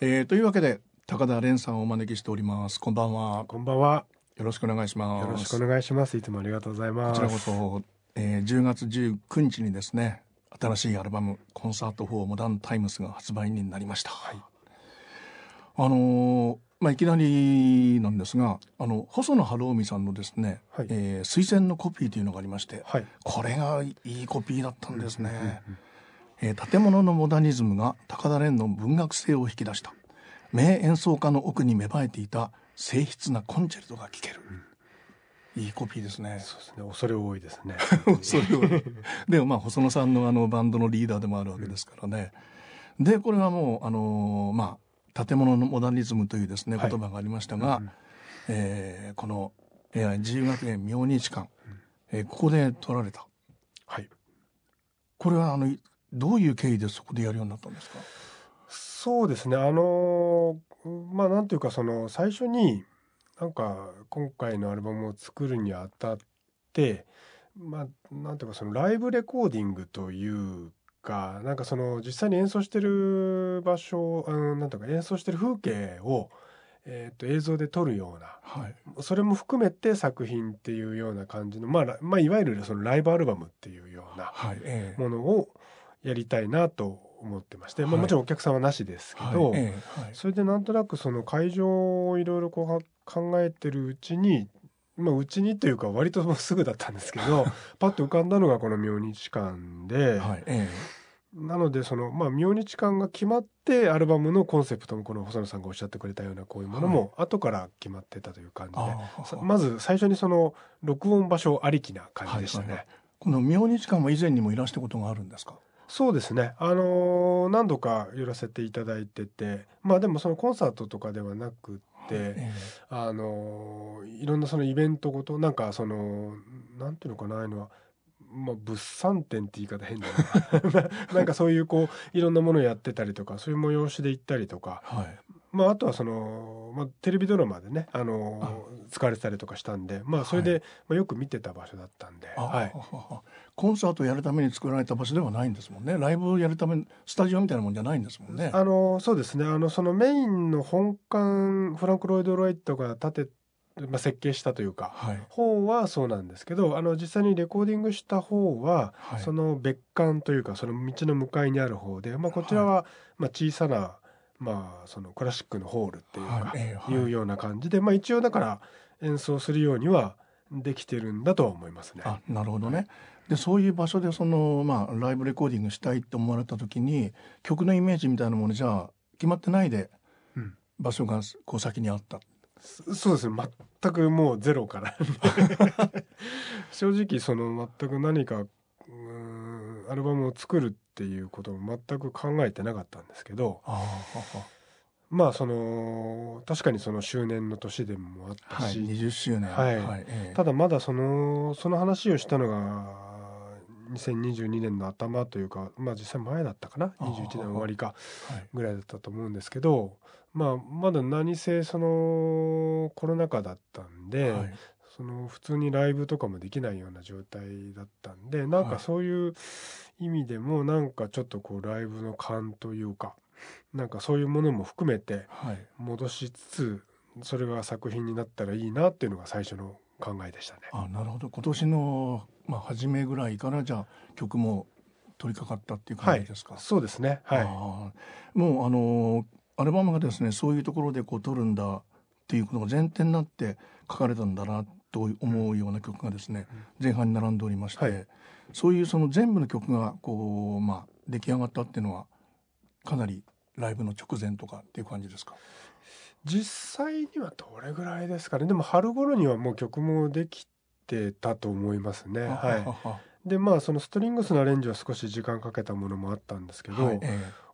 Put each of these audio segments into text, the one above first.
えー、というわけで高田蓮さんをお招きしております。こんばんは。こんばんは。よろしくお願いします。よろしくお願いします。いつもありがとうございます。こちらこそ、えー、10月19日にですね新しいアルバム「コンサート4モダンタイムス」が発売になりました、はい、あのー、まあ、いきなりなんですがあの細野晴臣さんのですね、はい、えー、推薦のコピーというのがありまして、はい、これがいいコピーだったんですね、うんうんうんえー、建物のモダニズムが高田蓮の文学性を引き出した。名演奏家の奥に芽生えていた静筆なコンチェルトが聴ける、うん、いいコピーですね。そうですね。恐れ多いですね。恐れ多い。でもまあ細野さんのあのバンドのリーダーでもあるわけですからね、うん、でこれはもうあのー、まあ建物のモダニズムというですね言葉がありましたが、はい、えー、この、えー、自由学園明日館、えー、ここで撮られた。はい。これはあのどういう経緯でそこでやるようになったんですか？そうですね。あのまあなんていうかその最初になんか今回のアルバムを作るにあたってまあなんていうかそのライブレコーディングというかなんかその実際に演奏してる場所、うん、なんていうか演奏してる風景をえー、と映像で撮るような、はい、それも含めて作品っていうような感じの、まあ、まあ、いわゆるそのライブアルバムっていうようなものをやりたいなと思ってまして、まあ、もちろんお客さんはなしですけど、はい。それでなんとなくその会場をいろいろこう考えてるうちにまあ、うちにというか割とすぐだったんですけど パッと浮かんだのがこの明日館で、はい。ええ、なのでその、まあ、明日館が決まってアルバムのコンセプトもこの細野さんがおっしゃってくれたようなこういうものも後から決まってたという感じで、はい、まず最初にその録音場所ありきな感じでしたね。はいはい、この明日館は以前にもいらしたことがあるんですか？そうですね。あのー、何度か寄らせていただいてて、まあでもそのコンサートとかではなくて、あのー、いろんなそのイベントごと、なんかその、なんていうのかな、ああいうのは、まあ、物産展って言い方変だな。なんかそういうこういろんなものをやってたりとかそういう催しで行ったりとか、はい、まあ、あとはその、まあ、テレビドラマでね、あの使われてたりとかしたんで、まあ、それで、はい、まあ、よく見てた場所だったんで、はい、コンサートをやるために作られた場所ではないんですもんね。ライブをやるためスタジオみたいなもんじゃないんですもんね。あのそうですね。あのそのメインの本館フランク・ロイド・ロイットが建てまあ、設計したというか、はい、方はそうなんですけどあの実際にレコーディングした方は、はい、その別館というかその道の向かいにある方で、まあ、こちらは、まあ、小さなまあそのクラシックのホールっていうか、い。うような感じで、まあ一応だから演奏するようにはできてるんだとは思いますね。あなるほどね。でそういう場所でそのまあライブレコーディングしたいって思われた時に曲のイメージみたいなものじゃ決まってないで、場所がこう先にあった。そうですね。全くもうゼロから。正直その全く何かアルバムを作るっていうことを全く考えてなかったんですけどまあその確かにその周年の年でもあったし、はい、20周年、はい、はい、ええ、ただまだそのその話をしたのが2022年の頭というかまあ実際前だったかな？21年終わりかぐらいだったと思うんですけど、まあまだ何せそのコロナ禍だったんで、はい、その普通にライブとかもできないような状態だったんでなんかそういう意味でもなんかちょっとこうライブの感というかなんかそういうものも含めて戻しつつ、それが作品になったらいいなっていうのが最初の考えでしたね。あなるほど。今年の、まあ、初めぐらいからじゃあ曲も取り掛かったっていう感じですか、はい、そうですね。はい。もうあのアルバムがですねそういうところでこう撮るんだっていうことが前提になって書かれたんだなと思うような曲がですね、前半に並んでおりまして、はい、そういうその全部の曲がこう、まあ、出来上がったっていうのはかなりライブの直前とかっていう感じですか？実際にはどれぐらいですかね。でも春頃にはもう曲もできてたと思いますね。はい、でまあそのストリングスのアレンジは少し時間かけたものもあったんですけど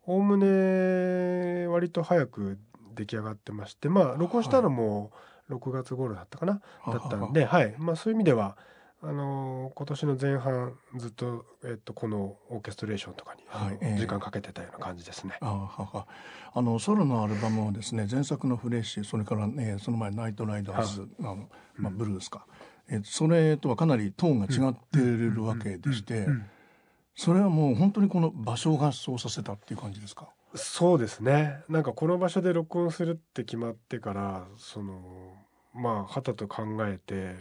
おおむね割と早く出来上がってましてまあ録音したのも、はい。6月頃だったかなだったんで、はい。まあ、そういう意味ではあのー、今年の前半ずっと、えっと、このオーケストレーションとかに、はいえー、時間かけてたような感じですね。あはは。あのソロのアルバムはですね前作の「フレッシュ」それから、ね、その前「ナイトライダーズ」あのまあ、ブルースか、うん、えそれとはかなりトーンが違ってるわけでしてそれはもう本当にこの場所がそうさせたっていう感じですか？そうですね。なんかこの場所で録音するって決まってからそのまあはたと考えて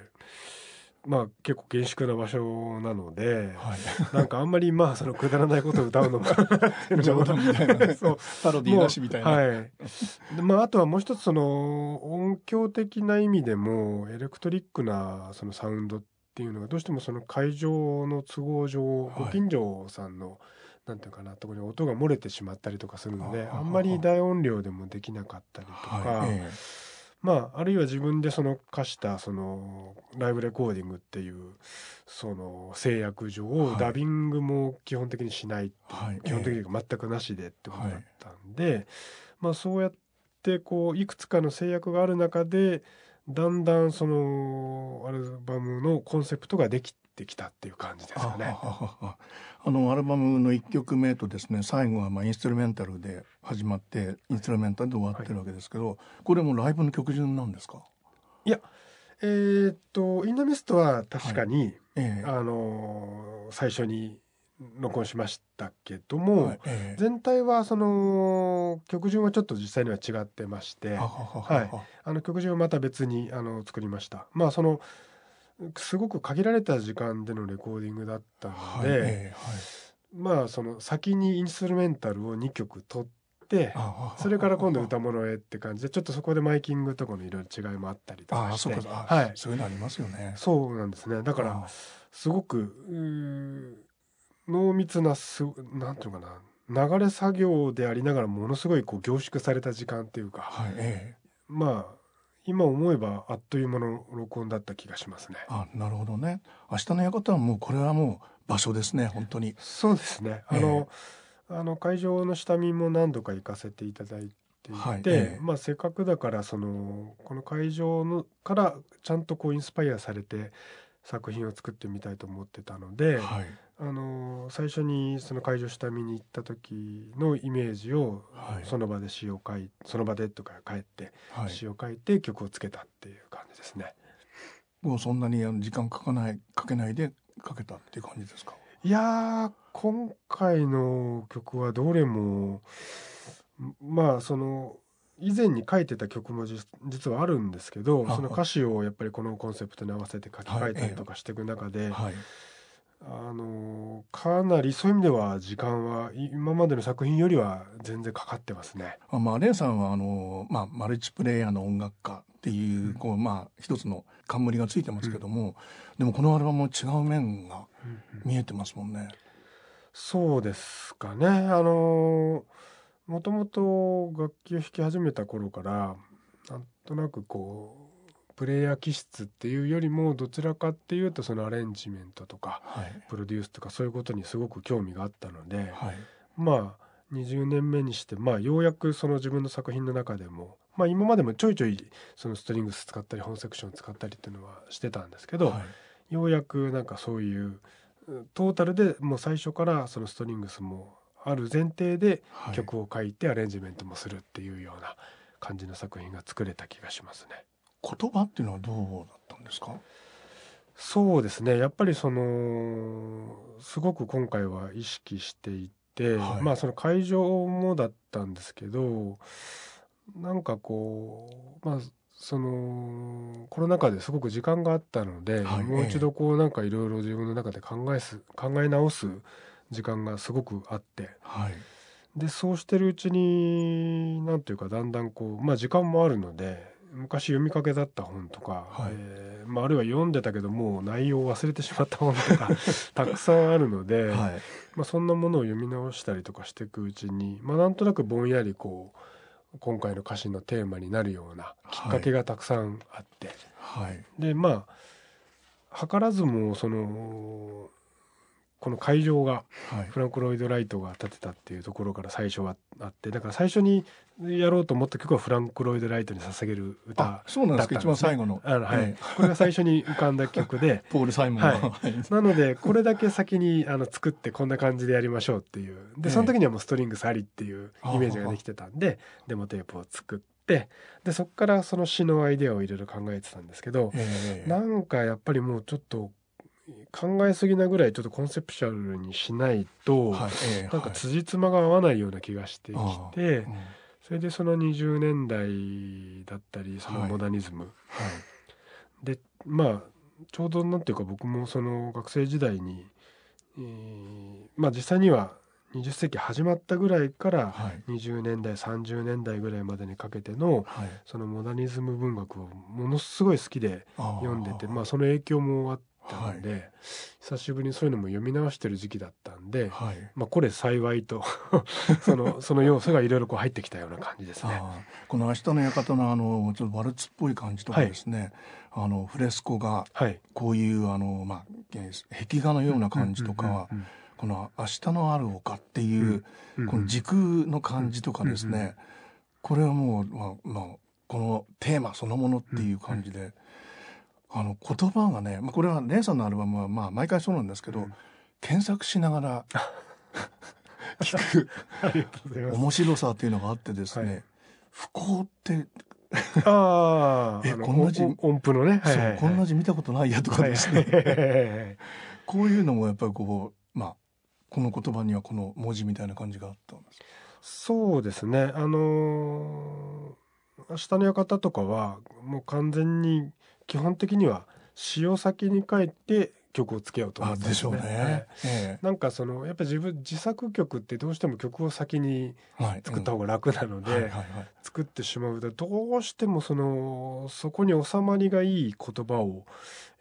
まあ結構厳粛な場所なので、はい、なんかあんまりまあそのくだらないことを歌うのも 冗談みたいな、ね、そうパロディーなしみたいな。はい。でまああとはもう一つその音響的な意味でもエレクトリックなそのサウンドっていうのがどうしてもその会場の都合上、はい、ご近所さんのなんていうかなところに音が漏れてしまったりとかするのであんまり大音量でもできなかったりとか。はいえーまあ、あるいは自分でその課したそのライブレコーディングっていうその制約上、ダビングも基本的にしないはい、基本的に全くなしでってことだったんで、はい、まあ、そうやってこういくつかの制約がある中でだんだんそのアルバムのコンセプトができてきたっていう感じですかね。あのアルバムの1曲目とですね最後はまあインストゥルメンタルで始まってインストゥルメンタルで終わってるわけですけど、はい、これもライブの曲順なんですか？いやえー、っと「インドミスト」は確かに、はい。えー、あの最初に録音しましたけども、はい。えー、全体はその曲順はちょっと実際には違ってましてはい。あの曲順はまた別にあの作りました。まあそのすごく限られた時間でのレコーディングだったので、はいはい、まあその先にインストゥルメンタルを2曲取ってそれから今度歌物へって感じでちょっとそこでマイキングとかのいろいろ違いもあったりとかして。はい、そういうのありますよね。そうなんですね。だからすごく濃密なすなんていうかな。流れ作業でありながらものすごいこう凝縮された時間っていうか、はいええ、まあ今思えばあっという間の録音だった気がしますね。あ、なるほどね。明日の館はもうこれはもう場所ですね、本当に。そうですね。あの、えー、あの会場の下見も何度か行かせていただいていて、はいえー、まあせっかくだからそのこの会場のからちゃんとこうインスパイアされて作品を作ってみたいと思ってたので、はい、あの最初にその会場下見に行った時のイメージをその場で詩を書いその場でとか帰って詩を書いて曲をつけたっていう感じですね。もうそんなに時間かかないかけないで書けたっていう感じですか？いや今回の曲はどれもまあその以前に書いてた曲も実はあるんですけどその歌詞をやっぱりこのコンセプトに合わせて書き換えたりとかしていく中で、はい。はいあのかなりそういう意味では時間は今までの作品よりは全然かかってますね。あまあレンさんはあのまあマルチプレイヤーの音楽家っていう、うん、こうまあ一つの冠がついてますけども、うん、でもこのアルバムも違う面が見えてますもんね。うんうん、そうですかね。あのもともと楽器を弾き始めた頃からなんとなくこうプレイヤー気質っていうよりもどちらかっていうとそのアレンジメントとか、はい、プロデュースとかそういうことにすごく興味があったので、はい、まあ20年目にして、まあ、ようやくその自分の作品の中でも、まあ、今までもちょいちょいそのストリングス使ったり本セクション使ったりっていうのはしてたんですけど、はい、ようやくなんかそういうトータルでもう最初からそのストリングスもある前提で曲を書いてアレンジメントもするっていうような感じの作品が作れた気がしますね。言葉っていうのはどうだったんですか？そうですね。やっぱりそのすごく今回は意識していて、はい、まあその会場もだったんですけどなんかこうまあそのコロナ禍ですごく時間があったので、はい、もう一度こうなんかいろいろ自分の中で考えす考え直す時間がすごくあって、はい、でそうしてるうちになんていうかだんだんこうまあ時間もあるので昔読みかけだった本とか、はい、えー、まあ、あるいは読んでたけどもう内容を忘れてしまった本とか たくさんあるので、はい、まあ、そんなものを読み直したりとかしていくうちに、まあ、なんとなくぼんやりこう今回の歌詞のテーマになるようなきっかけがたくさんあって、はい、でまあ図らずもそのこの会場がフランク・ロイド・ライトが建てたっていうところから最初はあってだから最初にやろうと思った曲はフランク・ロイド・ライトに捧げる歌だったんです、ね、そうなんですか一番最後の。あの、はい、これが最初に浮かんだ曲で。ポール・サイモン、はい、なのでこれだけ先にあの作ってこんな感じでやりましょうっていう。でその時にはもうストリングスありっていうイメージができてたんでデモテープを作ってでそこからその詩のアイデアをいろいろ考えてたんですけど、えー、なんかやっぱりもうちょっと考えすぎなぐらいちょっとコンセプチュアルにしないと、はいええなんかはい。辻褄が合わないような気がしてきあて、うんそれでその20年代だったりそのはい。モダニズム、はい。でまあちょうどなんていうか僕もその学生時代に、えーまあ実際には20世紀始まったぐらいからはい。20年代30年代ぐらいまでにかけてのはい。そのモダニズム文学をものすごい好きで読んでてまあその影響もあったんで、久しぶりにそういうのも読み直してる時期だったんで、はい。まあこれ幸いと そのその要素がいろいろこう入ってきたような感じですね。この明日の館のあのちょっとワルツっぽい感じとかですね、あのフレスコがはい。こういうあのまあえー壁画のような感じとかこの明日のある丘っていう、この時空の感じとかですね、これはもうまあまあこのテーマそのものっていう感じで、あの言葉がね、まあ、これはレイさんのアルバムはまあ毎回そうなんですけど、うん検索しながら 聞く。面白さっていうのがあってですね、はい不幸ってあ あ、えこんな字音音符のね。そう、はいはいはいこんな字見たことないやとかですね、はいはいこういうのもやっぱりこうまあこの言葉にはこの文字みたいな感じがあったんです。そうですね。あのー明日の館とかはもう完全に基本的には詩を先に書いて曲をつけようと思ってあでしょうね。えなんかそのやっぱ自分自作曲ってどうしても曲を先に作った方が楽なので、作ってしまうとどうしてもそのそこに収まりがいい言葉を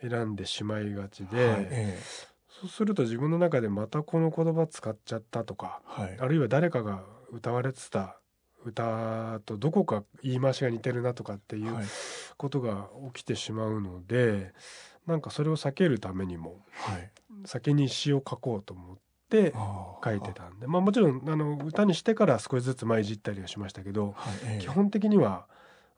選んでしまいがちで、はいえそうすると自分の中でまたこの言葉使っちゃったとかえはい。あるいは誰かが歌われてた歌とどこか言い回しが似てるなとかっていうはいことが起きてしまうのでなんかそれを避けるためにもはい先に詩を書こうと思って書いてたんでまあもちろんあの歌にしてから少しずつ前いじったりはしましたけどはいええ基本的には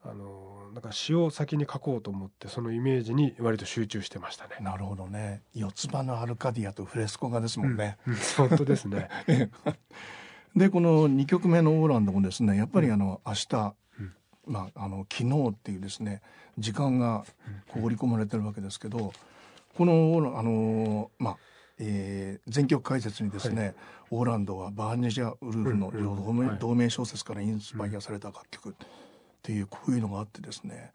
あのなんか詩を先に書こうと思ってそのイメージに割と集中してましたね。なるほどね四つ葉のアルカディアとフレスコ画ですもんね。うん本当ですね。でこの2曲目の「オーランド」もですねやっぱりあの明日、うんまあ、あの昨日っていうですね時間がこう織り込まれてるわけですけどこのあのまあえー全曲解説にですね、オーランドはバーニジャ・ウルフの同名,、小説からインスパイアされた楽曲っていうこういうのがあってですね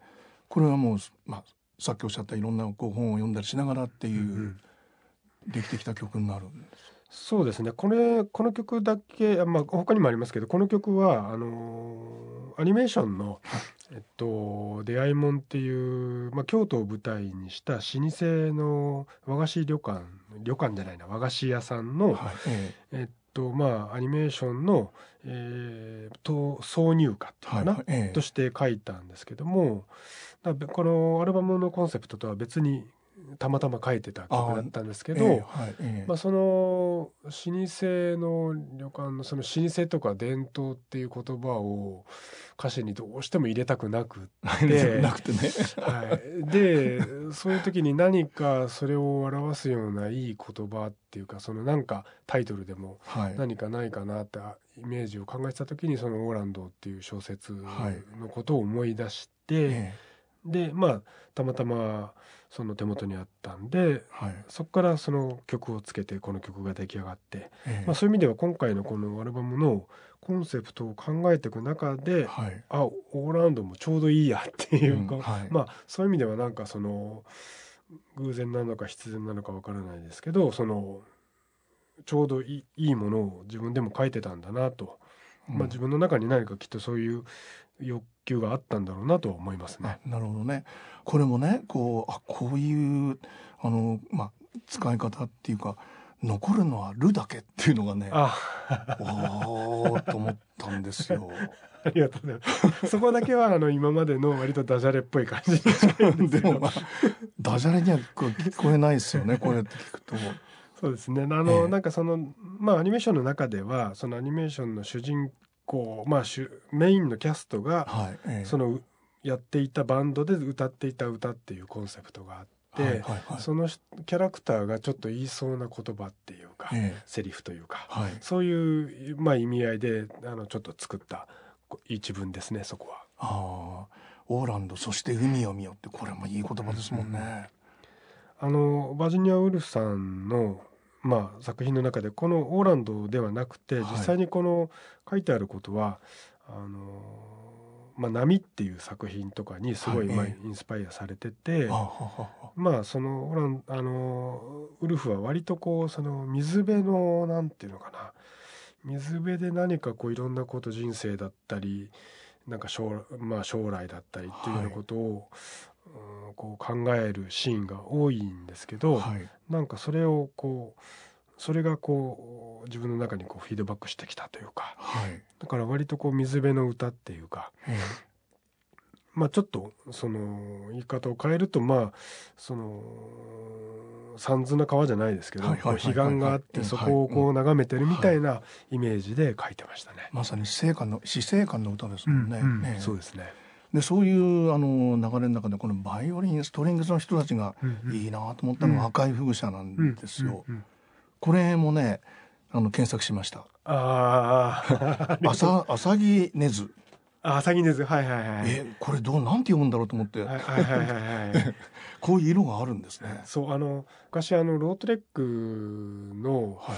これはもう、まあ、さっきおっしゃったいろんなこう本を読んだりしながらっていう、うんできてきた曲になるんです。そうですね。これこの曲だけ、あまあ、他にもありますけどこの曲はあのーアニメーションの「えっと、出会いもん」っていう、まあ、京都を舞台にした老舗の和菓子旅館旅館じゃないな和菓子屋さんの、はいええ。っとまあアニメーションの、えー、と挿入歌っていうかな、はいええ。として書いたんですけどもこのアルバムのコンセプトとは別にたまたま書いてた曲だったんですけど、まあ、その老舗の旅館のその老舗とか伝統っていう言葉を歌詞にどうしても入れたくなくで なくてね。はい、でそういう時に何かそれを表すようないい言葉っていうかそのなんかタイトルでもはい。何かないかなってイメージを考えてた時にその「オーランド」っていう小説はいのことを思い出して、ええでまあたまたまその手元にあったんではい。そこからその曲をつけてこの曲が出来上がって、ええまあ、そういう意味では今回のこのアルバムのコンセプトを考えていく中ではい。あオーランドもちょうどいいやっていうか、うんはいまあそういう意味ではなんかその偶然なのか必然なのかわからないですけどそのちょうどいいいいものを自分でも書いてたんだなと、まあ、自分の中に何かきっとそういう欲求があったんだろうなとは思いますね。あなるほどね。これもね、こう、あ、こういう、あの、まあ、使い方っていうか、残るのは「る」だけっていうのがね、あおーと思ったんですよ。ありがとうございます。そこだけはあの今までの割とダジャレっぽい感じですけどでもまあ、ダジャレにはこう聞こえないですよね、こうやって聞くと。そうですね。あの、ええなんかそのまあアニメーションの中ではそのアニメーションの主人公まあ主メインのキャストがはい。ええそのやっていたバンドで歌っていた歌っていうコンセプトがあって、はいはいはいそのキャラクターがちょっと言いそうな言葉っていうか、ええセリフというか、はい。そういうまあ意味合いであのちょっと作った一文ですねそこは。ああ、オーランド、そして海を見よって、これもいい言葉ですもんね。あのバージニア・ウルフさんの、まあ、作品の中でこのオーランドではなくてはい。実際にこの書いてあることは、あのまあ、波っていう作品とかにすごい、まあ、インスパイアされてて、あははは。まあそのオランあのウルフは割とこうその水辺のなんていうのかな。水辺で何かこういろんなこと人生だったりなんか将,、まあ、将来だったりっていうようなことを、うんこう考えるシーンが多いんですけど、はい。なんかそれをこうそれがこう自分の中にこうフィードバックしてきたというかはい。だから割とこう水辺の歌っていうかえまあちょっとその言い方を変えるとまあその三途な川じゃないですけどはい彼岸があっうん。てそこをこう眺めてるみたいなイメージで書いてましたね。まさに死生観の死生観の歌ですもんね。うん。ええ。そうですね。でそういうあの流れの中でこのバイオリンストリングスの人たちがいいなと思ったのうんは赤い風車なんですよ。これもねあの検索しました。ああ、浅浅葱鼠。あ、浅葱です。はいはいはい。えこれどうなんて読むんだろうと思って、はいはいはいはいはい。こういう色があるんですね。そうあの昔あのロートレックのはい。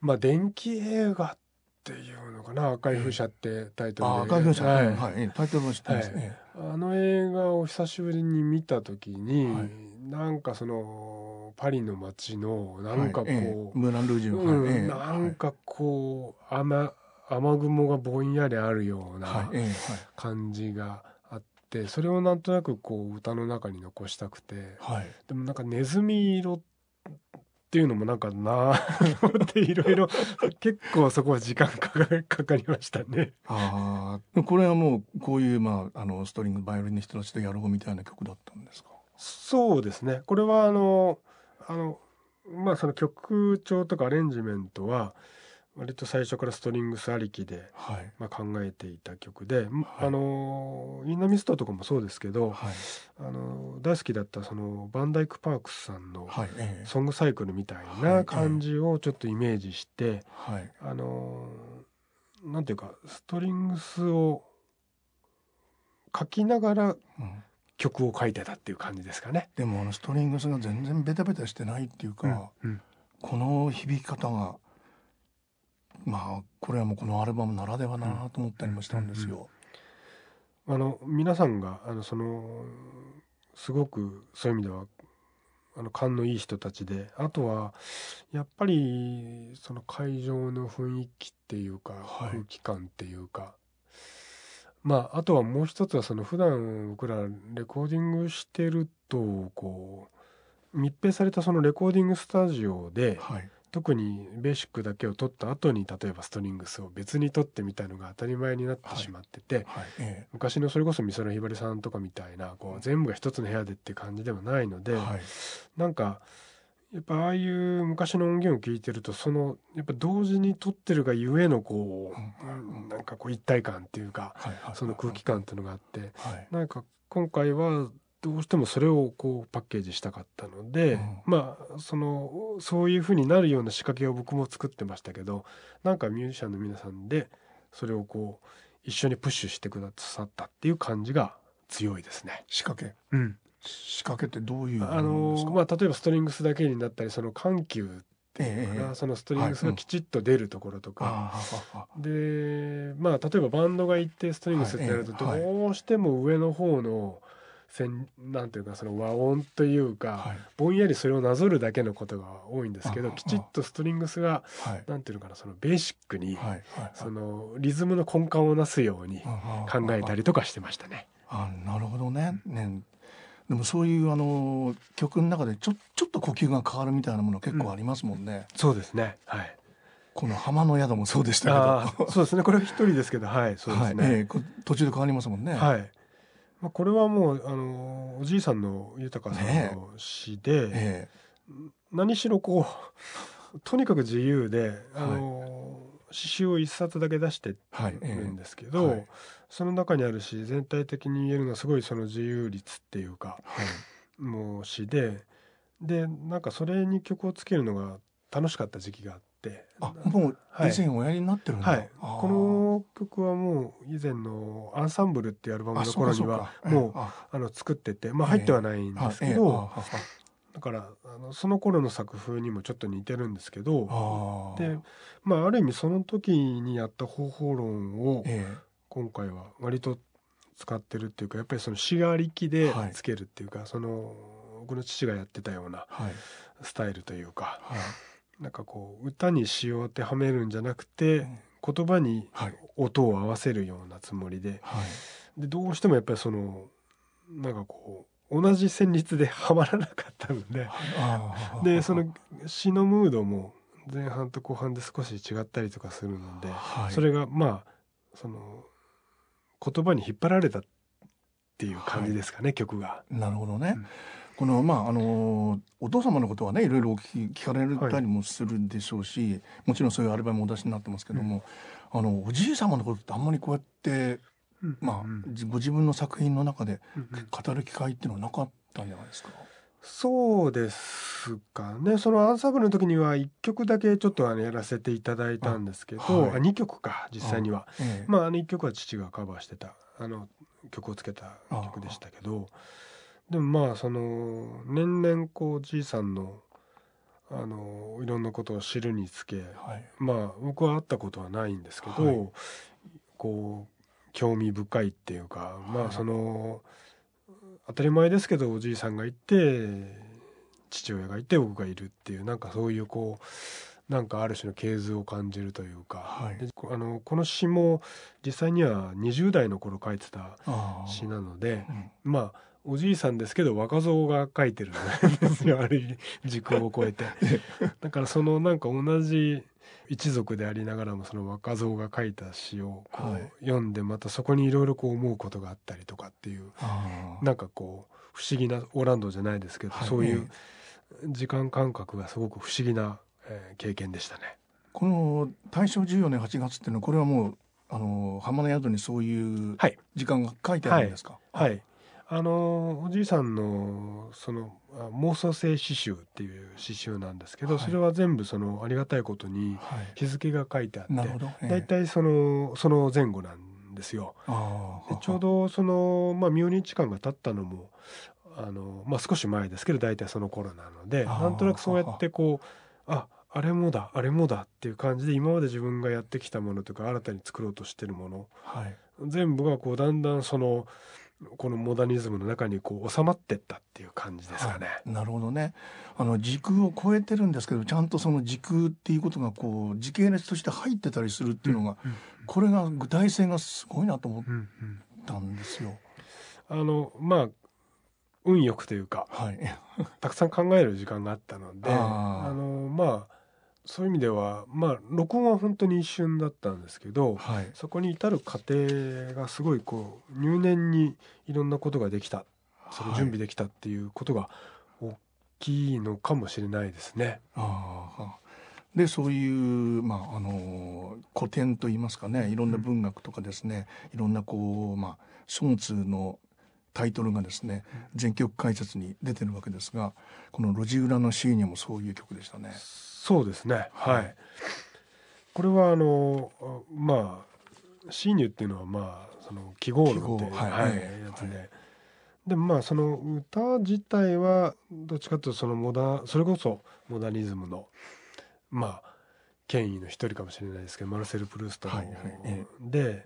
まあ電気映画っていうのかな赤い風車ってタイトルで。あ赤い風車、はい。はい、ええタイトルは知ってますね。あの映画を久しぶりに見た時に、はい。なんかそのパリの街のなんかこう、はい。ええムーランルージュの、うんなんかこう雨雨雲がぼんやりあるようはい、な感じがあってそれをなんとなくこう歌の中に残したくて。はい、でもなんかネズミ色っていうのもなんかなと 思っていろいろ結構そこは時間かかかかりましたね。ああこれはもうこういうまああのストリングバイオリンの人たちとやろうみたいな曲だったんですか？そうですねこれはあのあのまあその曲調とかアレンジメントは割と最初からストリングスありきで、はい。まあ、考えていた曲で、あのインナーミストとかもそうですけど、はい。あの大好きだったそのバンダイク・パークスさんのソングサイクルみたいはいな感じをちょっとイメージして、はい。あのなんていうかストリングスを書きながらうん、曲を書いてたっていう感じですかね。でもあのストリングスが全然ベタベタしてないっていうか、うん。この響き方がまあこれはもうこのアルバムならではだなと思ったりもしたんですよ。あの皆さんがあのそのすごくそういう意味ではあの勘のいい人たちであとはやっぱりその会場の雰囲気っていうか、はい。空気感っていうかまああとはもう一つはその普段僕らレコーディングしてるとこう密閉されたそのレコーディングスタジオではい特にベーシックだけを取った後に例えばストリングスを別に取ってみたいのが当たり前になってしまってて、はいえ昔のそれこそ美空ひばりさんとかみたいなこう全部が一つの部屋でっていう感じではないので、えはい。なんかやっぱああいう昔の音源を聞いてるとそのやっぱ同時に撮ってるがゆえのこう、うん。なんかこう一体感っていうかはいはい。その空気感っていうのがあってはい。なんか今回はどうしてもそれをこうパッケージしたかったので、うん。まあそのそういうふうになるような仕掛けを僕も作ってましたけどなんかミュージシャンの皆さんでそれをこう一緒にプッシュしてくださったっていう感じが強いですね。仕掛け。うん、仕掛けってどういうあのまあ例えばストリングスだけになったりその緩急っていうのかな、ええ。そのストリングスがきちっと出るところとか、ああでまあ例えばバンドがいてストリングスってやるとどうしても上の方のなんていうかその和音というか、はいぼんやりそれをなぞるだけ考が多いんですけどきちっとストリングスがはいなんていうのかなそのベーシックに、はいはいそのリズムの根幹をなすように考えたりりとかしてましたね。あなるほどねねでもそういうあの曲の中でちょちょっと呼吸が変わるみたいなもの結構ありますもんね、そうですね。はい。この浜の宿もそうでしたけどそうですね。これは一人ですけど、はい、そうですね。はいええこ途中で変わりますもんねはい。まあ、これはもう、あの、おじいさんの豊さんの詩で、え何しろこう、とにかく自由で、あの、詩集を一冊だけ出してはい。るんですけど、はい。その中にある詩、全体的に言えるのはすごいその自由率っていうか、はい。もう詩で、で、なんかそれに曲をつけるのが楽しかった時期があって、あもう以前おやりになってるんだ、はい、この曲はもう以前の「アンサンブル」っていうアルバムの頃にはもうええ。あ。あの作っててまあ入ってはないんですけええ。どだからあのその頃の作風にもちょっと似てるんですけどでまあある意味その時にやった方法論をえ今回は割と使ってるっていうかやっぱりその詩がありきではい。つけるっていうか、その僕の父がやってたようなスタイルというかはいなんかこう歌に詩を当てはめるんじゃなくて言葉にはい。音を合わせるようなつもりで。はい。でどうしてもやっぱりそのなんかこう同じ旋律ではまらなかったので。でその詩のムードも前半と後半で少し違ったりとかするので、はい。それがまあその言葉に引っ張られたっていう感じですかね、曲が。なるほどね。うんこのまああのお父様のことはねいろいろお聞き聞かれたりもするでしょうし、もちろんそういうアルバムもお出しになってますけども、あのおじい様のことってあんまりこうやってまあ、うんじご自分の作品の中でうんうん。語る機会っていうのはなかったんじゃないですか？そうですかね。そのアンサンブルの時には1曲だけちょっとあのやらせていただいたんですけどあはい。あ2曲か実際には。ええ。まああの1曲は父がカバーしてたあの曲をつけた曲でしたけどでもまあその年々こうおじいさんのあのいろんなことを知るにつけはい。まあ僕は会ったことはないんですけど、はい。こう興味深いっていうかまはい。あその当たり前ですけどおじいさんがいて父親がいて僕がいるっていうなんかそういうこうなんかある種の系図を感じるというか、あのこの詩も実際には20代の頃書いてた詩なのでうん。まあおじいさんですけど若造が書いてるんですよ。ある時空を超えて。だからそのなんか同じ一族でありながらもその若造が書いた詩をこうはい。読んでまたそこにいろいろこう思うことがあったりとかっていうなんかこう不思議なオーランドじゃないですけど、はい。そういう時間感覚がすごく不思議な、えー経験でしたね。この大正14年8月っていうのはこれはもうあの浜の宿にそういうはい。時間が書いてあるんですか？はい。あのおじいさんのそのあ妄想性詩集っていう詩集なんですけど、はいそれは全部そのありがたいことにはい。日付が書いてあってなるほど。ええだいたいそのその前後なんですよ。でちょうどそのまあ明日間が経ったのもあのまあ少し前ですけど大体その頃なのでなんとなくそうやってこうああれもだあれもだっていう感じで今まで自分がやってきたものとか新たに作ろうとしてるものはい。全部がこうだんだんそのこのモダニズムの中にこう収まってったっていう感じですかね。はいなるほどね。あの時空を超えてるんですけど、ちゃんとその時空っていうことがこう時系列として入ってたりするっていうのが、うんこれが具体性がすごいなと思っうんうんたんですよ。あのまあ運よくというかはい。たくさん考える時間があったのであのまあそういう意味ではまあ録音は本当に一瞬だったんですけどはい。そこに至る過程がすごいこう入念にいろんなことができたその準備できたっていうことが大きいのかもしれないですね。ああでそういう、まあ、あの古典といいますかねいろんな文学とかですね、いろんなこう、まあ、書物のタイトルがですね全曲解説に出てるわけですがこの「路地裏のシーニャ」もそういう曲でしたね。そうですね。はいはい。これはあのあまあシーニュっていうのはまあその記号論ってはいはいええやつで。でもまあその歌自体はどっちかというとそのモダそれこそモダニズムのまあ権威の一人かもしれないですけどマルセル・プルーストの、はいはいえで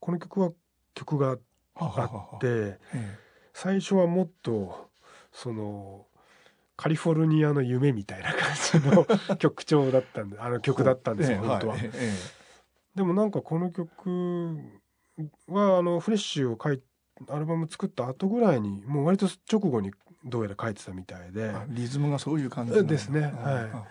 この曲は曲があって え最初はもっとそのカリフォルニアの夢みたいな感じの曲調だったんで あの曲だったんですよ、ええ本当は。でもなんかこの曲はあのフレッシュを書いアルバム作った後ぐらいにもう割と直後にどうやら書いてたみたいで。リズムがそういう感じですね。あはい。あ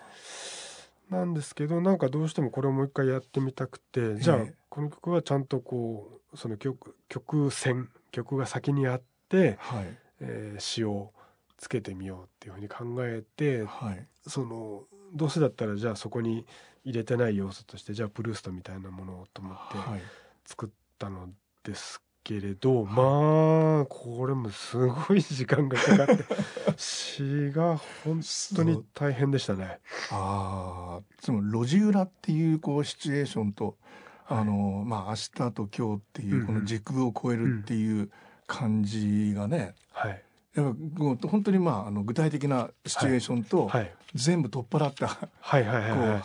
なんですけどなんかどうしてもこれをもう一回やってみたくてじゃあええこの曲はちゃんとこうその曲曲線曲が先にあって、はい。えー詩をつけてみようっていうふうに考えてはい。そのどうせだったらじゃあそこに入れてない要素としてじゃあプルーストみたいなものをと思ってはい。作ったのですけれど、まあこれもすごい時間がかかって 詩が本当に大変でしたね。ああその路地裏っていうこうシチュエーションと、はい。あのまあ明日と今日っていうんううんこの時空を超えるっていう感じがね、はい、やっぱもう本当にまああの具体的なシチュエーションと、はい。全部取っ払った、はいは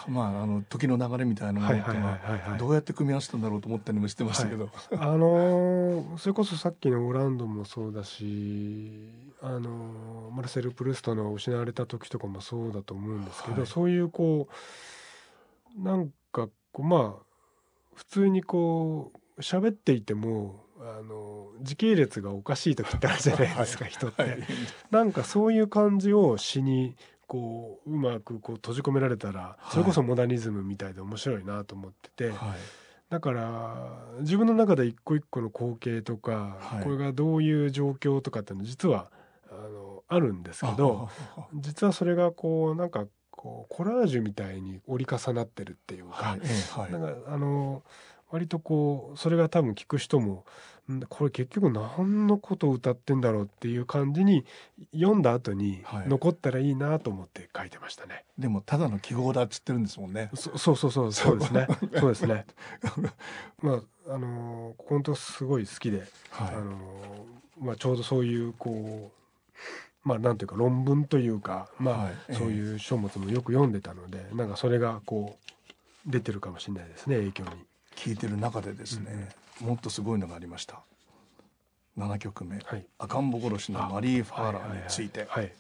いまああの時の流れみたいなものっていうのははいはいはいはい。どうやって組み合わせたんだろうと思ったりもしてましたけど、あのーそれこそさっきのオランドもそうだし、あのーマルセル・プルストの「失われた時」とかもそうだと思うんですけど、はい。そういうこうなんかこうまあ普通にこう喋っていても、あのー時系列がおかしい時ってあるじゃないですか、人って。はい。なんかそういう感じを詩にこううまくこう閉じ込められたらそれこそモダニズムみたいで面白いなと思ってて、はい。だから自分の中で一個一個の光景とか、はい。これがどういう状況とかっていうの実はあのあるんですけど実はそれがこうなんかこうコラージュみたいに折り重なってるっていうか、は。いなんかあの割とこうそれが多分聞く人もんこれ結局何のことを歌ってんだろうっていう感じに読んだ後にはい残ったらいいなと思って書いてましたね。でもただの記号だっつってるんですもんね。そそうそうそうそうですね そうですね。まああのここ本当すごい好きで、はいあのまあちょうどそういうこうまあなんていうか論文というかまあ、そういう書物もよく読んでたのでなんかそれがこう出てるかもしれないですね影響に。聞いてる中でですね、もっとすごいのがありました。7曲目はい。「赤ん坊殺しのマリー・ファーラー」について。はい。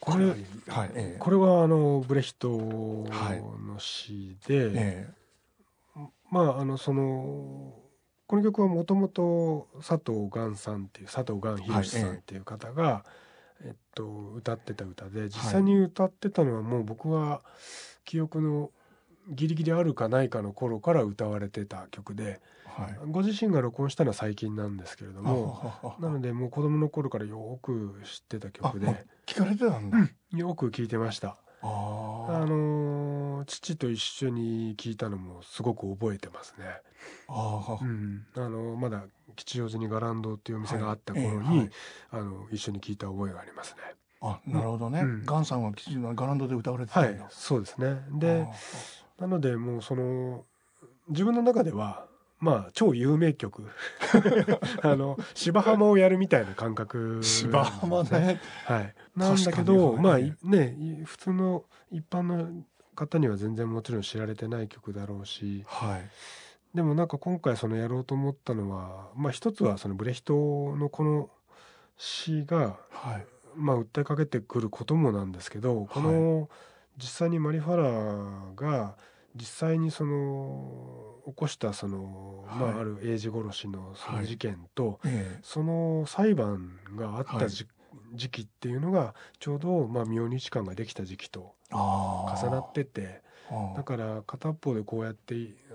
これはい、はいええこれはあのブレヒトの詩で、えまああのそのこの曲はもともと佐藤岩さんっていう佐藤岩博さんっていう方が、えっと、歌ってた歌で実際に歌ってたのはもう僕は記憶のギリギリあるかないかの頃から歌われてた曲でえはい。ご自身が録音したのは最近なんですけれどもあなのでもう子供の頃からよく知ってた曲あで聞かれてたんだ。よく聴いてました。ああのー父と一緒に聞いたのもすごく覚えてますね。あうん、あのまだ吉祥寺にガランドっていうお店があった頃に、はいええはいあの一緒に聞いた覚えがありますね。あなるほどね、うんガンさんはきちんとガランドで歌われてたはいんだ、、そうですね。で、なのでもうその自分の中ではまあ超有名曲 あの芝浜をやるみたいな感覚、芝浜。ねはい。なんだけ確ど、かにまあいねい普通の一般の方には全然もちろん知られてない曲だろうし。はいでもなんか今回そのやろうと思ったのはまあ一つはそのブレヒトのこの詩がはいまあ訴えかけてくることもなんですけどこの実際にマリファラが実際にその起こしたそのまはい。あある英治殺しのそはい。の事件とええ。その裁判があっはい。たじ時期っていうのがちょうどまあ明日館ができた時期と重なってて。だから片方でこうやって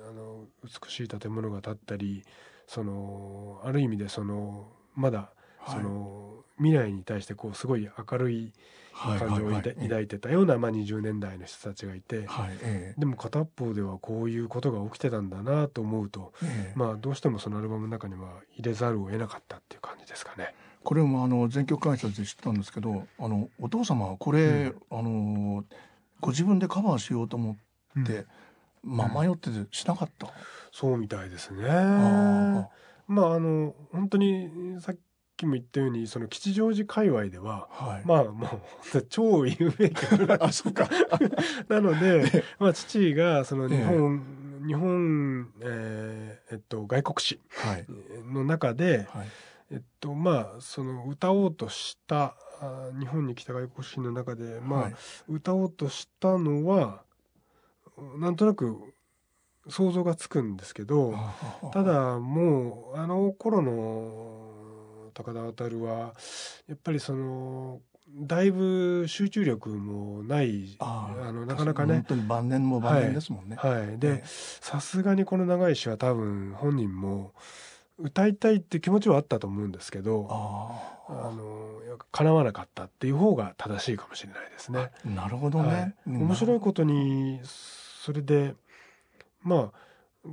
あの美しい建物が建ったりそのある意味でそのまだはい。その、未来に対してこうすごい明るいはい感情を抱抱いてたような、まあ、20年代の人たちがいてはいえでも片方ではこういうことが起きてたんだなと思うと、まあ、どうしてもそのアルバムの中には入れざるを得なかったっていう感じですかね。これもあの全曲解説で知ったんですけどあのお父様はこれ、あのご自分でカバーしようと思って、まあ迷っててしなかった、そうみたいですね。あまああの本当にさっきも言ったようにその吉祥寺界隈ではあはい、まあもう超有名曲なあそうか。なので、まあ、父がその日本、日本、えーえっと、外国史はい。の中で、はい。えっとまあ、その歌おうとしたあ日本に来た外国史の中で、まあはい。歌おうとしたのはなんとなく想像がつくんですけどただもうあの頃の高田渉はやっぱりそのだいぶ集中力もないああのなかなか本ね当に晩年も晩年ですもんね、はい。でえさすがにこの長い詩は多分本人も歌いたいって気持ちはあったと思うんですけどああ。の叶わなかったっていう方が正しいかもしれないですね。あなるほどはい。ね、面白いことにそれでまあ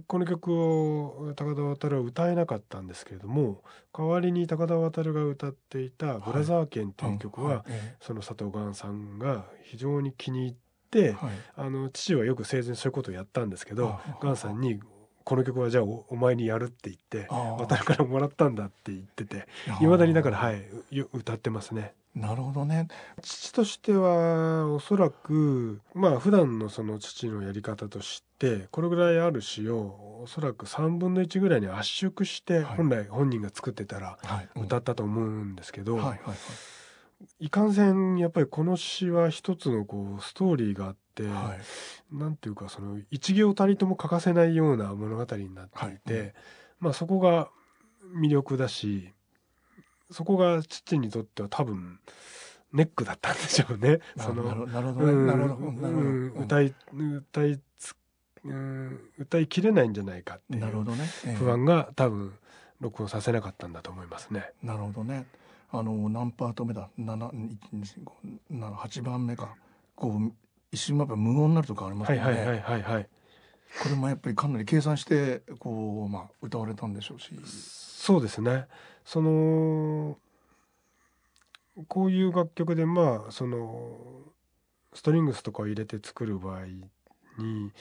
この曲を高田渉は歌えなかったんですけれども代わりに高田渉が歌っていた「ブラザー剣」という曲は、うんい。えその佐藤岩さんが非常に気に入って、えはい。あの父はよく生前そういうことをやったんですけどあガンさんにこの曲はじゃあおお前にやるって言って渡るからもらったんだって言ってていまだにだからはいよ歌ってますね。なるほどね。父としてはおそらくまあ普段のその父のやり方としてこれぐらいある詩をおそらく3分の1ぐらいに圧縮してはい。本来本人が作ってたらはい。歌ったと思うんですけど、はいはいはい。いかんせんやっぱりこの詩は一つのこうストーリーがあって、はい。なんていうかその一行たりとも欠かせないような物語になっていて、はい。うん。まあそこが魅力だしそこが父にとっては多分ネックだったんでしょうね。なそのなるほどうんねなるほどなるほどうん歌い歌いつうん歌いきれないんじゃないかっていうなるほどねええ不安が多分録音させなかったんだと思いますね。なるほどね。あの何パート目だ？七七八番目かこう一瞬やっぱ無音になるとかありますよね。はいはいはいはいはい。これもやっぱりかなり計算してこうまあ歌われたんでしょうし。そうですね。そのこういう楽曲でまあそのストリングスとかを入れて作る場合に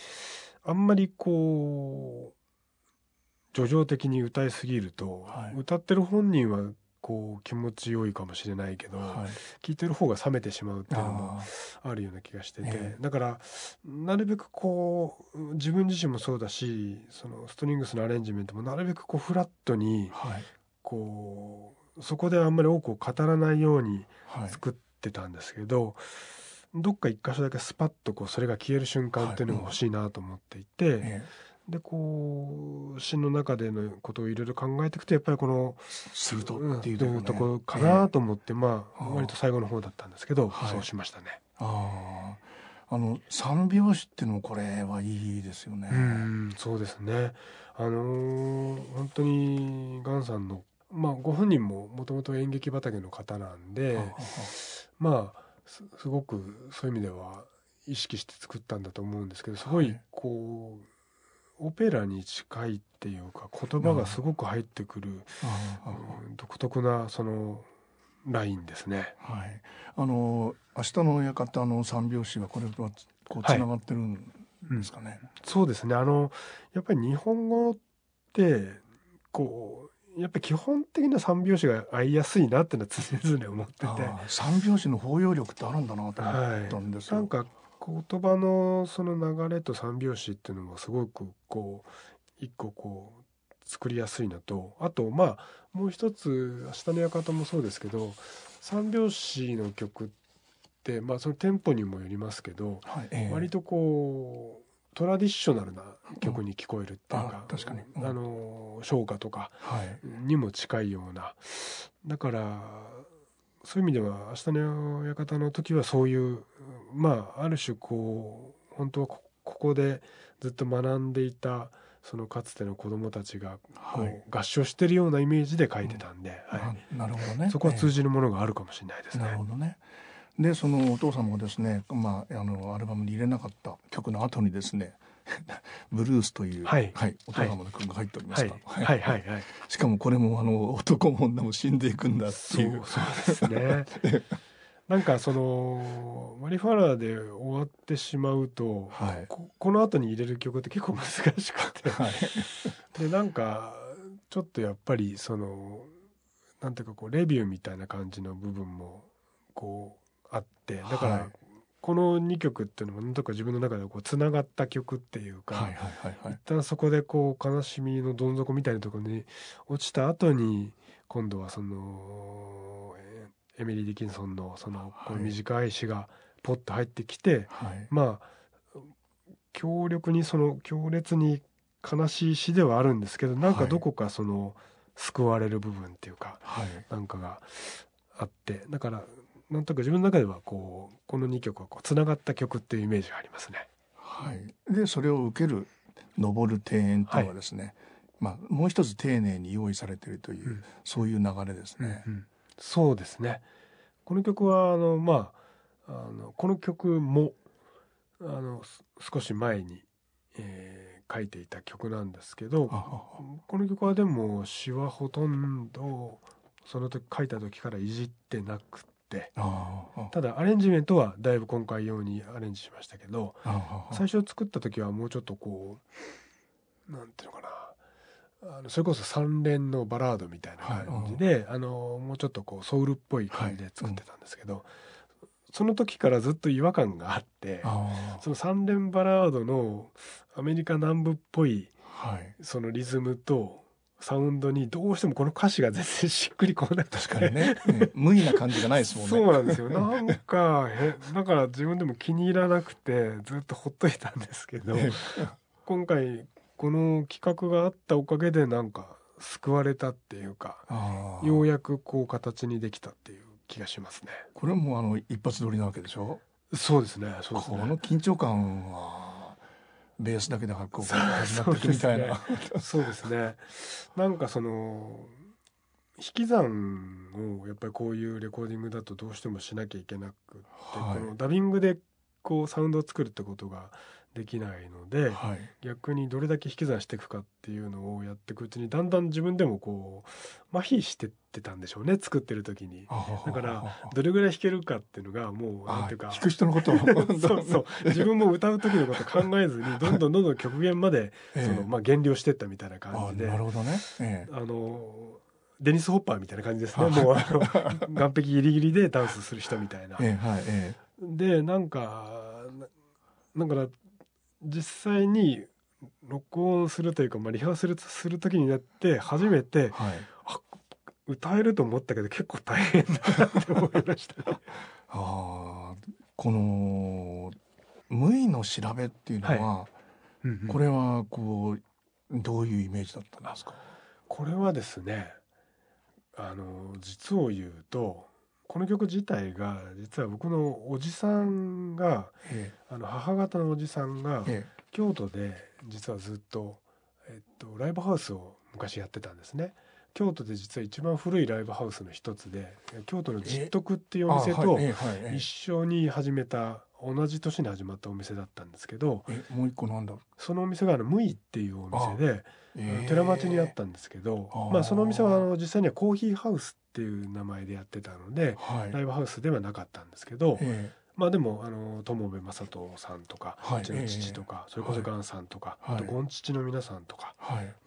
あんまりこう叙情的に歌いすぎると、はい。歌ってる本人はこう気持ちよいかもしれないけど、はい。聴いてる方が冷めてしまうっていうのもああるような気がしてて、ええ。だからなるべくこう自分自身もそうだしそのストリングスのアレンジメントもなるべくこうフラットにこうそこであんまり多くを語らないようにはい。作ってたんですけど、どっか一箇所だけスパッとこうそれが消える瞬間っていうのが欲しいなと思っていて、えでこう詩の中でのことをいろいろ考えていくとやっぱりこのえするとうんっていうというところかなと思って、まあああ割と最後の方だったんですけど、はいそうしましたね。あああの三拍子っていうのもこれはいいですよね。うんそうですね。あのー本当にガンさんのまあご本人ももともと演劇畑の方なんで、まあすすごくそういう意味では意識して作ったんだと思うんですけどすごいはいこうオペラに近いっていうか言葉がすごく入ってくる、うん独特なそのラインですね。はい、あの明日の館の三拍子はこれはこうつはい。ながってるんですかね？そうですね。あのやっぱり日本語ってこうやっぱり基本的な三拍子が合いやすいなっていうのは常々思ってて。三拍子の包容力ってあるんだなと思ったんですよ。なんか言葉のその流れと三拍子っていうのもすごくこう一個こう作りやすいのとあとまあもう一つ「明日の館」もそうですけど三拍子の曲ってまあそのテンポにもよりますけどはいええ割とこうトラディショナルな曲に聞こえるっていうかあ確かに。うん。あの唱歌とかはい。にも近いような。だからそういう意味では「明日の館」の時はそういうまあある種こう本当はこここでずっと学んでいたそのかつての子供たちがこう、はい。合唱してるようなイメージで書いてたんで、はななるほどね。い、そこは通じじるものがあるかもしれないですね。なるほどね。でそのお父様がですね、まああのアルバムに入れなかった曲の後にですね。ブルースという、はい。お父様の曲が入っておりまはい。すが、はいはいはい。しかもこれもあの男も女も死んでいくんだってそいう。うそうですね。なんかそのマリファラーで終わってしまうと、はい。ここの後に入れる曲って結構難しくて。はい。でなんかちょっとやっぱりそのなんていうかこうレビューみたいな感じの部分もこうあってだから、はいこの2曲っていうのもなんとか自分の中でこうつながった曲っていうか、はいはいはいはい。一旦そこでこう悲しみのどん底みたいなところに落ちた後に今度はそのえーエミリー・ディキンソンのそのこうはい短い詩がポッと入ってきて、はい。まあ強力にその強烈に悲しい詩ではあるんですけどなんかどこかその救われる部分っていうかはい。なんかがあってだからなんとか自分の中ではこうこの2曲はこうつながった曲っていうイメージがありますね。はい、でそれを受ける登る庭園というのはですね、まあ、もう一つ丁寧に用意されているという、うん。そういう流れですね。うんそうですね。この曲はあのまああのこの曲もあのす少し前に、えー書いていた曲なんですけどこの曲はでも詩はほとんどその時書いた時からいじってなくって。ただアレンジメントはだいぶ今回用にアレンジしましたけど最初作った時はもうちょっとこうなんていうのかな。あのそれこそ三連のバラードみたいな感じで、あのもうちょっとこうソウルっぽい感じで作ってたんですけど、その時からずっと違和感があってその三連バラードのアメリカ南部っぽい。そのリズムとサウンドにどうしてもこの歌詞が全然しっくりこなくて。確かにね、ね無意な感じがないですもんね。そうなんですよ。なんかへだから自分でも気に入らなくてずっとほっといたんですけど今回この企画があったおかげでなんか救われたっていうかようやくこう形にできたっていう気がしますね。これもあの一発撮りなわけでしょ？そうですねそうですこのね緊張感はベースだけで発行から始まっていくみたいな、そうですね。なんかその引き算をやっぱりこういうレコーディングだとどうしてもしなきゃいけなくって、はい。このダビングでこうサウンドを作るってことができないので、はい。逆にどれだけ引き算していくかっていうのをやっていくうちにだんだん自分でもこう麻痺してってたんでしょうね作ってる時に。だからどれぐらい弾けるかっていうのがもうなんていうかあ弾く人のことを。そうそう。自分も歌う時のこと考えずにどんどんどんどん極限までええ。その、まあ、減量してったみたいな感あじで。なるほどね、ええ。あのデニス・ホッパーみたいな感じですね。あもうあの岸壁ギリギリでダンスする人みたいな。ええはいえでなんかなだから実際に録音するというか、まあ、リハーサルする時になって初めてえはい。歌えると思ったけど結構大変だなって思いましたね。あーこの無意の調べっていうのは、うんうん。これはこうどういうイメージだったんですか？これはですねあの実を言うとこの曲自体が実は僕のおじさんがえあの母方のおじさんがええ。京都で実はずっと、えっと、ライブハウスを昔やってたんですね。京都で実は一番古いライブハウスの一つで京都の実徳っていうえお店と一緒に始めた同じ年に始まったお店だったんですけどえもう一個なんだ。ろそのお店があのムイっていうお店で寺町にあったんですけど、まあ、そのお店はあの実際にはコーヒーハウスっていう名前でやってたのではい。ライブハウスではなかったんですけど、えまあでもあの友部正人さんとか、はい。うちの父とか、それこそガンさんとか、はい。あとゴンチチの皆さんとか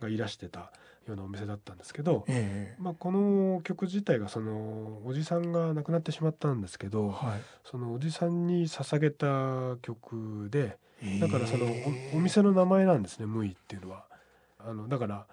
がいらしてたようなお店だったんですけど、えまあ、この曲自体がそのおじさんが亡くなってしまったんですけえどはい。そのおじさんに捧げた曲でだからそのお店の名前なんですね「ムイ」っていうのは。あのだから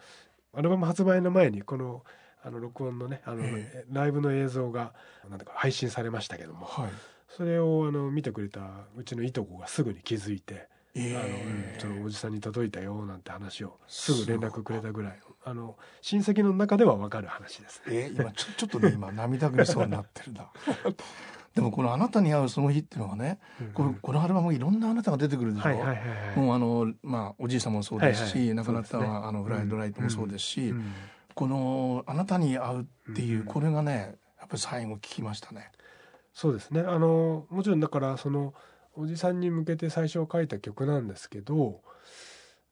アルバム発売の前にこのあの録音のねあの、えライブの映像がなんだか配信されましたけどもはい。それをあの見てくれたうちのいとこがすぐに気づいて、えあのうんそのおじさんに届いたよなんて話をすぐ連絡くれたぐらい。あの親戚の中では分かる話です。ね。えー今ちょ ちょっとね今涙ぐみそうになってるな。でもこの「あなたに会うその日」っていうのはねこのこのアルバムいろんなあなたが出てくるでしょ？もうあのまあおじいさんもそうですし、はいはい亡くなった、ね。あのフライドライトもそうですし、うんこの「あなたに会う」っていう、うん。これがねやっぱり最後聞きましたね。そうですね。あのもちろんだからそのおじさんに向けて最初書いた曲なんですけど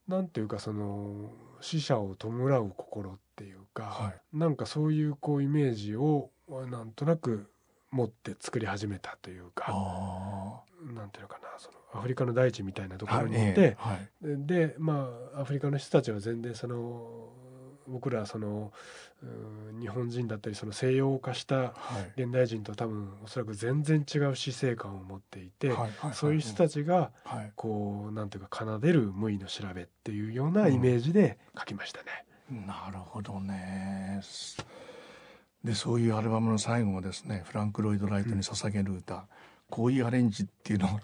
なんていうかその死者を弔う心っていうか、はなんかそういうこうイメージをなんとなく持って作り始めたというかあなんていうのかなそのアフリカの大地みたいなとこあろにいて、ええはい。でまあアフリカの人たちは全然その僕らそのうん日本人だったりその西洋化したはい。現代人と多分おそらく全然違う死生観を持っていて、そういう人たちがはい。こうなんていうか奏でる無意の調べっていうようなイメージで書きましたね。なるほどね。でそういうアルバムの最後もですねフランク・ロイド・ライトに捧げる歌、こういうアレンジっていうのが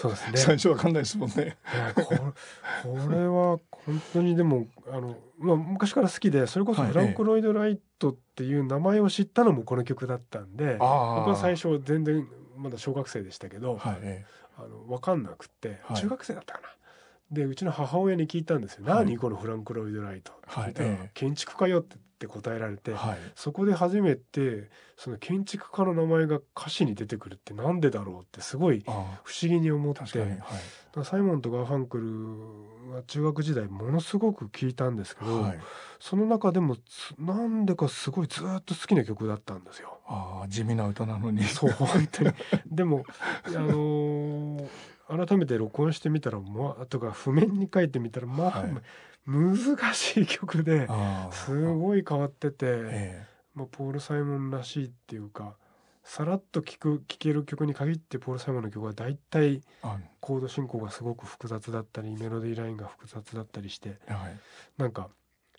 そうですね。最初わかんないですもんね。これこれは本当にでもあの、まあ、昔から好きでそれこそはいフランク・ロイド・ライトっていう名前を知ったのもこの曲だったんで、あ僕は最初全然まだ小学生でしたけど、はいえあの分かんなくってはい中学生だったかな。でうちの母親に聞いたんですよ「はい。何このフランク・ロイド・ライト」はいええ。建築家よ」ってって答えられて、えはい。そこで初めてその建築家の名前が歌詞に出てくるってなんでだろうってすごいあ不思議に思って。はい。サイモンとガーファンクルは中学時代ものすごく聞いたんですけど、はい。その中でもつなんでかすごいずっと好きな曲だったんですよ。ああ地味な歌なのに。そう本当に。でもあのー改めて録音してみたらまあとか譜面に書いてみたらまあ、はい。難しい曲ですごい変わってて、えまあ、ポール・サイモンらしいっていうかさらっと聴く聴ける曲に限ってポール・サイモンの曲は大体コード進行がすごく複雑だったりメロディーラインが複雑だったりしてはい。なんか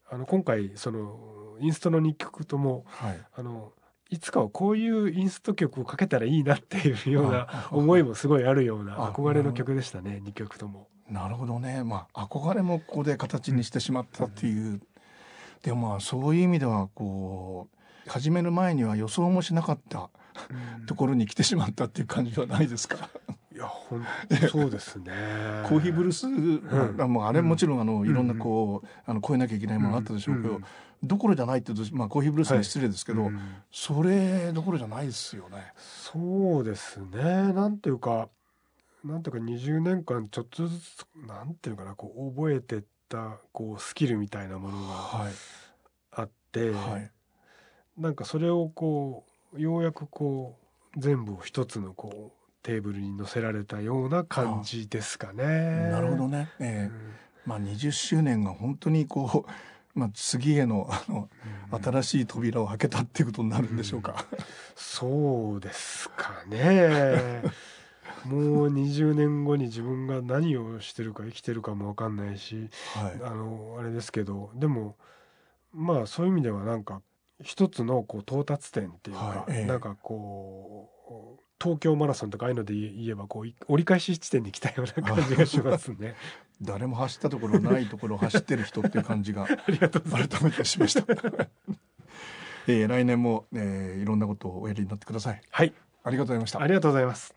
あの今回そのインストの2曲ともはい。あのいつかはこういうインスト曲をかけたらいいなっていうようなあ思いもすごいあるようなあ憧れの曲でしたね2曲とも。なるほどね。まあ憧れもここで形にしてしまったっていう、でもまあそういう意味ではこう始める前には予想もしなかったところに来てしまったっていう感じはないですか？いや本当 そうですね。コーヒーブルース、んあもうあれもちろんあの、ん。いろんなこうあの超えなきゃいけないものあったでしょうけど、どころじゃないって言うと、まあ、コーヒーブルースに失礼ですけど、うん。それどころじゃないですよね。そうですね。なんていうかなんていうか20年間ちょっとずつなんていうかなこう覚えてったこうスキルみたいなものがはい。あって、はい。なんかそれをこうようやくこう全部を一つのこうテーブルに載せられたような感じですかね。なるほどね、うえ。ん。ーまあ、20周年が本当にこう、まあ、次へのあの新しい扉を開けたっていうことになるんでしょうか。そうですかね。もう20年後に自分が何をしてるか生きてるかも分かんないしはい。あのあれですけどでもまあそういう意味ではなんか一つのこう到達点っていうか、はい。ええ。なんかこう東京マラソンとかああいうので言えばこうい折り返し地点に来たような感じがしますね。誰も走ったところないところを走ってる人っていう感じが。改めてしました。えー来年も、えーいろんなことをおやりになってください。はい、ありがとうございましたあ。りがとうございます。